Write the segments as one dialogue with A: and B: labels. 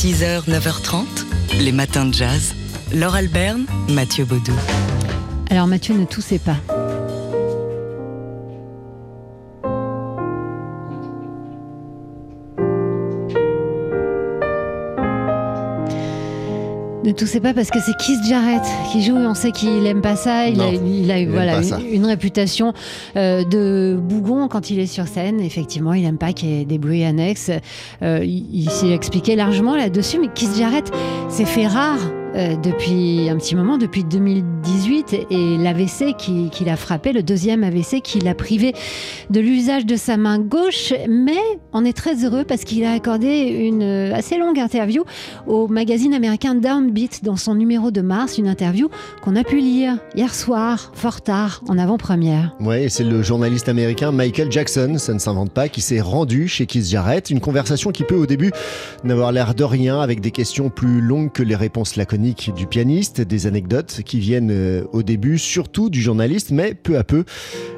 A: 6h, 9h30, les matins de jazz. Laure Alberne, Mathieu Baudou.
B: Alors Mathieu ne toussez pas. Ne toussez pas parce que c'est Keith Jarrett qui joue et on sait qu'il aime pas ça. Il
C: Non,
B: a, il a
C: il
B: voilà, une, réputation euh, de bougon quand il est sur scène. Effectivement, il aime pas qu'il y ait des bruits annexes. Euh, il il s'est expliqué largement là-dessus, mais Keith Jarrett s'est fait rare. Euh, depuis un petit moment, depuis 2018, et l'AVC qui, qui l'a frappé, le deuxième AVC qui l'a privé de l'usage de sa main gauche, mais on est très heureux parce qu'il a accordé une euh, assez longue interview au magazine américain Downbeat dans son numéro de mars, une interview qu'on a pu lire hier soir, fort tard, en avant-première.
C: Et c'est le journaliste américain Michael Jackson, ça ne s'invente pas, qui s'est rendu chez Keith Jarrett. Une conversation qui peut au début n'avoir l'air de rien, avec des questions plus longues que les réponses du pianiste, des anecdotes qui viennent euh, au début surtout du journaliste, mais peu à peu,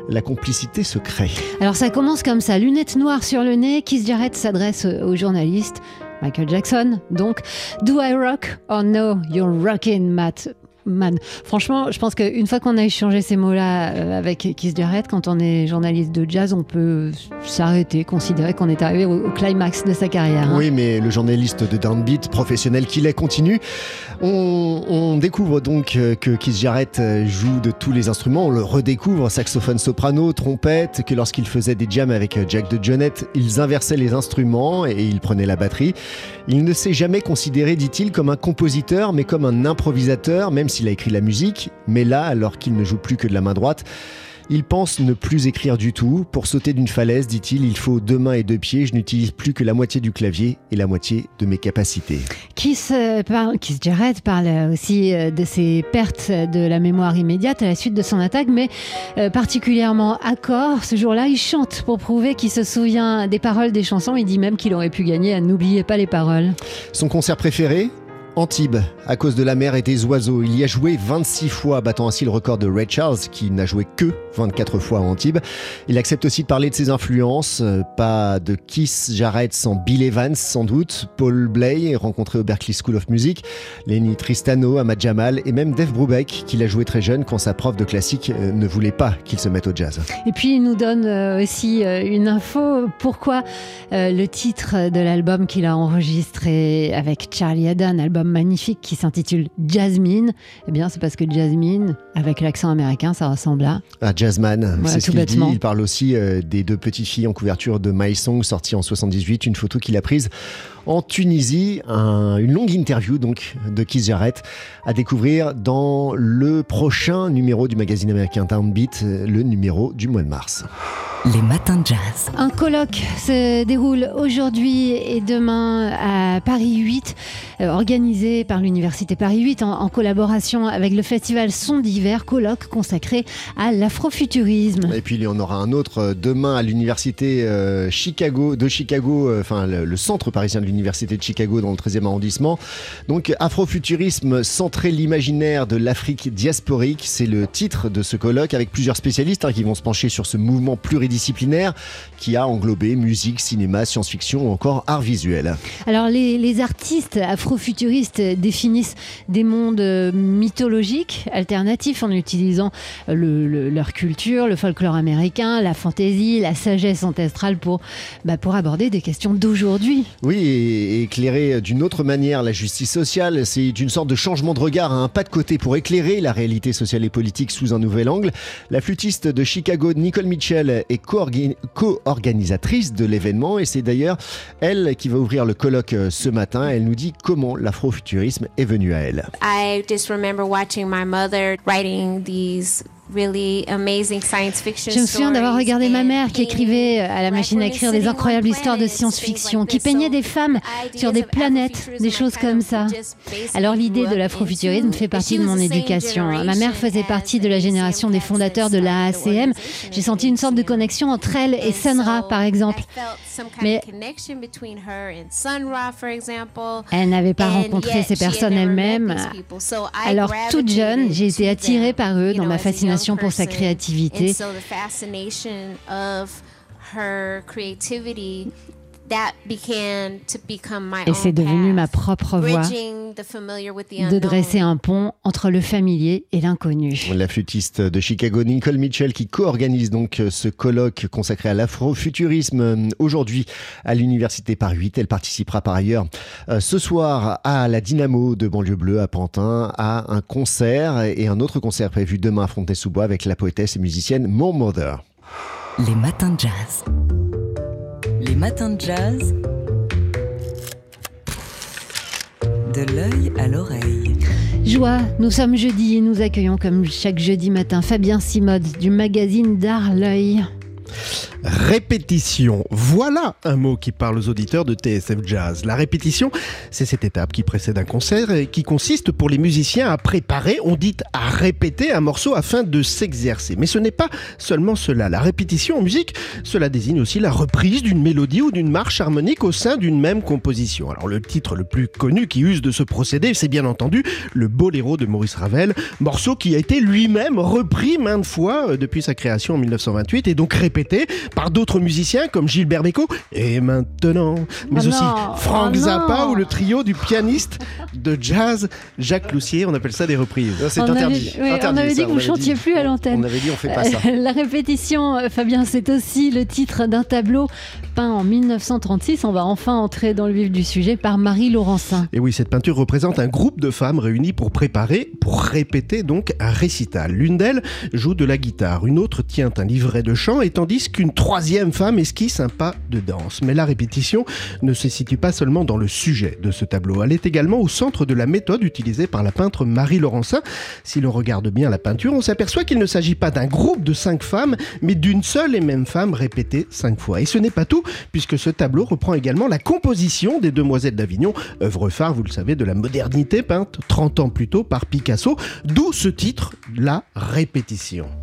C: la complicité se crée.
B: Alors ça commence comme ça, lunettes noires sur le nez, Keith Jarrett s'adresse au journaliste. Michael Jackson, donc, Do I rock or no? You're rocking, Matt. Man. Franchement, je pense qu'une fois qu'on a échangé ces mots-là euh, avec Keith Jarrett, quand on est journaliste de jazz, on peut s'arrêter, considérer qu'on est arrivé au, climax de sa carrière. hein.
C: Oui, mais le journaliste de Downbeat, professionnel qu'il est, continue. On, découvre donc euh, que Keith Jarrett euh, joue de tous les instruments. On le redécouvre, saxophone soprano, trompette, que lorsqu'il faisait des jams avec Jack de Jonette, ils inversaient les instruments et il prenait la batterie. Il ne s'est jamais considéré, dit-il, comme un compositeur, mais comme un improvisateur, même s'il a écrit la musique. Mais là, alors qu'il ne joue plus que de la main droite, il pense ne plus écrire du tout. Pour sauter d'une falaise, dit-il, il faut deux mains et deux pieds. Je n'utilise plus que la moitié du clavier et la moitié de mes capacités.
B: Euh, parle, Jarrett parle euh, aussi euh, de ses pertes de la mémoire immédiate à la suite de son attaque, mais euh, particulièrement à corps. Ce jour-là, il chante pour prouver qu'il se souvient des paroles des chansons. Il dit même qu'il aurait pu gagner à N'oubliez pas les paroles.
C: Son concert préféré? Antibes, à cause de la mer et des oiseaux. Il y a joué 26 fois, battant ainsi le record de Ray Charles, qui n'a joué que 24 fois à Antibes. Il accepte aussi de parler de ses influences. euh, Pas de Kiss Jarrett sans Bill Evans, sans doute. Paul Bley, rencontré au Berklee School of Music. Lenny Tristano, Ahmad Jamal et même Dave Brubeck, qu'il a joué très jeune quand sa prof de classique euh, ne voulait pas qu'il se mette au jazz.
B: Et puis, il nous donne euh, aussi une info. Pourquoi le titre de l'album qu'il a enregistré avec Charlie Haddon, album magnifique qui s'intitule Jasmine Eh bien, c'est parce que Jasmine, avec l'accent américain, ça ressemble à.
C: Un jazzman,
B: Voilà,
C: c'est ce qu'il dit. Il parle aussi euh, des deux petites filles en couverture de My Song, sortie en 78, une photo qu'il a prise en Tunisie. Un- une longue interview donc de Keith Jarrett à découvrir dans le prochain numéro du magazine américain Downbeat, euh, le numéro du mois de mars.
A: Les matins de jazz.
B: Un colloque se déroule aujourd'hui et demain à Paris 8, euh, organisé par l'Université Paris 8 en, en collaboration avec le festival Son d'hiver, colloque consacré à l'afrofuturisme.
C: Et puis il y en aura un autre euh, demain à l'université euh, Chicago, de Chicago, euh, enfin le, le centre parisien de l'université de Chicago dans le 13e arrondissement. Donc Afrofuturisme, centré l'imaginaire de l'Afrique diasporique, c'est le titre de ce colloque avec plusieurs spécialistes hein, qui vont se pencher sur ce mouvement pluridisciplinaire qui a englobé musique, cinéma, science-fiction ou encore art visuel.
B: Alors les, les artistes afrofuturistes définissent des mondes euh, mythologiques alternatifs en utilisant euh, le- le- leur culture, le folklore américain, la fantaisie, la sagesse ancestrale pour, bah, pour aborder des questions d'aujourd'hui.
C: Oui, éclairer d'une autre manière la justice sociale, c'est une sorte de changement de regard, un pas de côté pour éclairer la réalité sociale et politique sous un nouvel angle. La flûtiste de Chicago, Nicole Mitchell, est co-orga- co-organisatrice de l'événement et c'est d'ailleurs elle qui va ouvrir le colloque euh, ce matin. Elle nous dit comment l'afrofuturisme est venu à elle.
D: I just remember watching my mother writing these really amazing science fiction
B: Je me souviens d'avoir regardé ma mère qui écrivait
D: painting,
B: à la machine à écrire des incroyables histoires de science-fiction, qui peignait des femmes sur des planètes, des choses comme ça. Alors l'idée de l'afrofuturisme fait partie de mon éducation. Ma mère faisait partie de la génération des fondateurs de
D: classes
B: la
D: started, the
B: ACM.
D: organization
B: J'ai senti une sorte de connexion entre elle et
D: so
B: par exemple. Mais-. Elle n'avait pas rencontré ces personnes elle-même. Alors toute jeune, j'ai été attirée par eux dans ma
D: as
B: fascination pour sa créativité. Et
D: own
B: c'est devenu ma propre voie
D: bridging the familiar with the
B: de dresser un pont entre le familier et l'inconnu.
C: La flûtiste de Chicago, Nicole Mitchell, qui co-organise donc euh, ce colloque consacré à l'afrofuturisme euh, aujourd'hui à l'Université Paris 8. Elle participera par ailleurs euh, ce soir à la Dynamo de Banlieue Bleue à Pantin, à un concert et un autre concert prévu demain à Fontenay-sous-Bois avec la poétesse et musicienne More Mother.
A: Les matins de jazz. Les matins de jazz. De l'œil à l'oreille.
B: Joie, nous sommes jeudi et nous accueillons comme chaque jeudi matin Fabien Simode du magazine d'Art L'œil.
E: Répétition. Voilà un mot qui parle aux auditeurs de TSF Jazz. La répétition, c'est cette étape qui précède un concert et qui consiste pour les musiciens à préparer, on dit à répéter un morceau afin de s'exercer. Mais ce n'est pas seulement cela. La répétition en musique, cela désigne aussi la reprise d'une mélodie ou d'une marche harmonique au sein d'une même composition. Alors le titre le plus connu qui use de ce procédé, c'est bien entendu le Boléro de Maurice Ravel, morceau qui a été lui-même repris maintes fois euh, depuis sa création en 1928 et donc répété par d'autres musiciens comme Gilbert Bécaud et maintenant, mais
B: Oh
E: aussi
B: non,
E: Frank
B: non.
E: Zappa ou le trio du pianiste de jazz Jacques Cloussier. On appelle ça des reprises.
C: C'est
B: On avait-
C: interdit.
B: on avait dit que vous chantiez
C: dit.
B: plus à l'antenne.
C: On avait dit on fait pas ça.
B: Euh, La répétition, euh, Fabien, c'est aussi le titre d'un tableau peint en 1936. On va enfin entrer dans le vif du sujet par Marie Laurencin.
E: Et oui, cette peinture représente un groupe de femmes réunies pour préparer, pour répéter donc un récital. L'une d'elles joue de la guitare, une autre tient un livret de chant, et tandis qu'une troisième femme esquisse un pas de danse. Mais la répétition ne se situe pas seulement dans le sujet de ce tableau, elle est également au centre de la méthode utilisée par la peintre Marie Laurencin. Si l'on regarde bien la peinture, on s'aperçoit qu'il ne s'agit pas d'un groupe de cinq femmes, mais d'une seule et même femme répétée cinq fois. Et ce n'est pas tout, puisque ce tableau reprend également la composition des Demoiselles d'Avignon, œuvre phare, vous le savez, de la modernité peinte 30 ans plus tôt par Picasso, d'où ce titre, La répétition.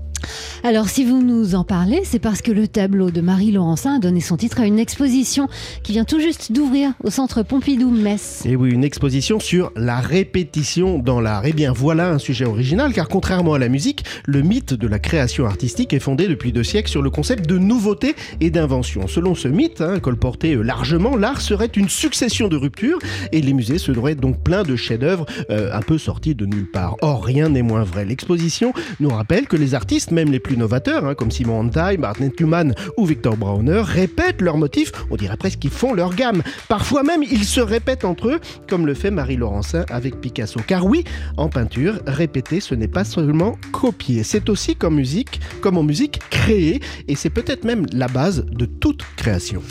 B: Alors, si vous nous en parlez, c'est parce que le tableau de Marie Laurencin a donné son titre à une exposition qui vient tout juste d'ouvrir au centre Pompidou-Metz.
E: Et oui, une exposition sur la répétition dans l'art. Eh bien, voilà un sujet original, car contrairement à la musique, le mythe de la création artistique est fondé depuis deux siècles sur le concept de nouveauté et d'invention. Selon ce mythe, hein, colporté euh, largement, l'art serait une succession de ruptures et les musées seraient donc pleins de chefs-d'œuvre euh, un peu sortis de nulle part. Or, rien n'est moins vrai. L'exposition nous rappelle que les artistes, même les plus novateurs, hein, comme Simon Antai, Martin Tuman ou Victor Brauner, répètent leurs motifs, on dirait presque qu'ils font leur gamme. Parfois même, ils se répètent entre eux, comme le fait Marie Laurencin avec Picasso. Car oui, en peinture, répéter, ce n'est pas seulement copier, c'est aussi comme musique, comme en musique, créer, et c'est peut-être même la base de toute création.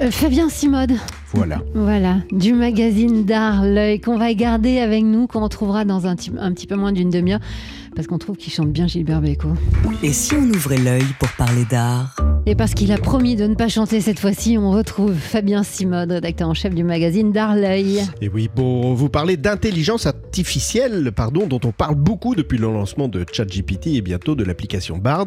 B: Euh, Fabien Simode,
E: Voilà.
B: voilà, du magazine d'art L'œil qu'on va garder avec nous, qu'on retrouvera dans un petit peu moins d'une demi-heure, parce qu'on trouve qu'il chante bien Gilbert Bécaud.
A: Et si on ouvrait l'œil pour parler d'art
B: Et parce qu'il a promis de ne pas chanter cette fois-ci, on retrouve Fabien Simode, rédacteur en chef du magazine d'art L'œil.
E: Et oui, pour vous parler d'intelligence artificielle, pardon, dont on parle beaucoup depuis le lancement de ChatGPT et bientôt de l'application Bard,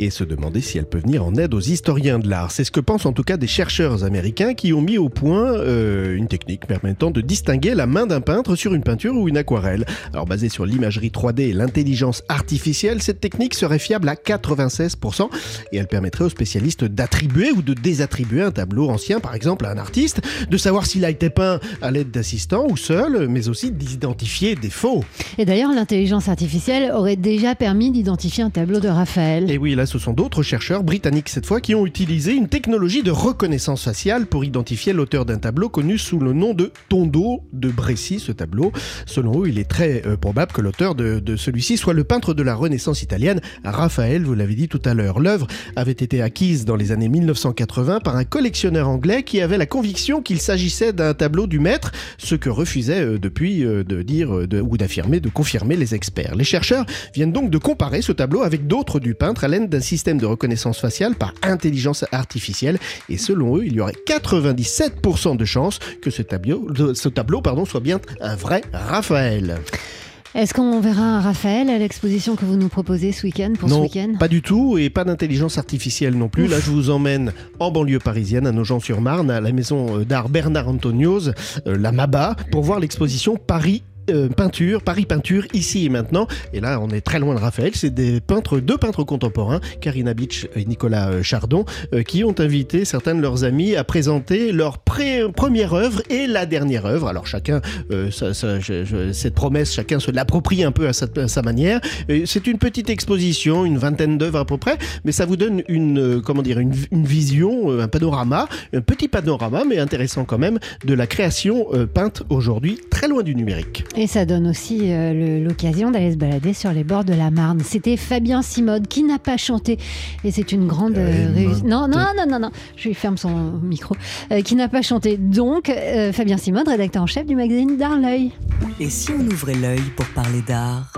E: et se demander si elle peut venir en aide aux historiens de l'art. C'est ce que pensent en tout cas des chercheurs américains qui ont mis au point euh, une technique permettant de distinguer la main d'un peintre sur une peinture ou une aquarelle. Alors basée sur l'imagerie 3D et l'intelligence artificielle, cette technique serait fiable à 96% et elle permettrait aux spécialistes d'attribuer ou de désattribuer un tableau ancien, par exemple à un artiste, de savoir s'il a été peint à l'aide d'assistants ou seul, mais aussi d'identifier des faux.
B: Et d'ailleurs, l'intelligence artificielle aurait déjà permis d'identifier un tableau de Raphaël.
E: Et oui, là, ce sont d'autres chercheurs, britanniques cette fois, qui ont utilisé une technologie de reconnaissance faciale pour identifier l'auteur d'un tableau connu sous le nom de Tondo de Bresci, ce tableau. Selon eux, il est très euh, probable que l'auteur de, de celui-ci soit le peintre de la Renaissance italienne, Raphaël, vous l'avez dit tout à l'heure. L'œuvre avait été acquise dans les années 1980 par un collectionneur anglais qui avait la conviction qu'il s'agissait d'un tableau du maître, ce que refusaient euh, depuis euh, de dire euh, ou d'affirmer, de confirmer les experts. Les chercheurs viennent donc de comparer ce tableau avec d'autres du peintre à l'aide d'un système de reconnaissance faciale par intelligence artificielle. Et selon eux, il y aurait 97% de chances que ce tableau, soit bien un vrai Raphaël.
B: Est-ce qu'on verra un Raphaël à l'exposition que vous nous proposez ce week-end pour ce
E: non,
B: week-end?
E: pas du tout, et pas d'intelligence artificielle non plus. Là, je vous emmène en banlieue parisienne, à Nogent-sur-Marne, à la maison euh, d'art Bernard Antonios, euh, la MABA, pour voir l'exposition Paris euh, peinture, Paris Peinture, ici et maintenant. Et là, on est très loin de Raphaël. C'est des peintres, deux peintres contemporains, Karina Beach et Nicolas euh, Chardon, euh, qui ont invité certains de leurs amis à présenter leur première œuvre et la dernière œuvre. Alors chacun, cette promesse, chacun se l'approprie un peu à sa, manière. C'est une petite exposition, une vingtaine d'œuvres à peu près, mais ça vous donne une, comment dire, une, une vision, un panorama, un petit panorama, mais intéressant quand même, de la création peinte aujourd'hui, loin du numérique.
B: Et ça donne aussi euh, l'occasion d'aller se balader sur les bords de la Marne. C'était Fabien Simode qui n'a pas chanté. Et c'est une grande euh,
C: Euh,
B: réussite.
C: non.
B: Non, non, non, non, non. Je lui ferme son micro. Euh, qui n'a pas chanté. Donc, euh, Fabien Simode, rédacteur en chef du magazine D'Art l'œil.
A: Et si on ouvrait l'œil pour parler d'art?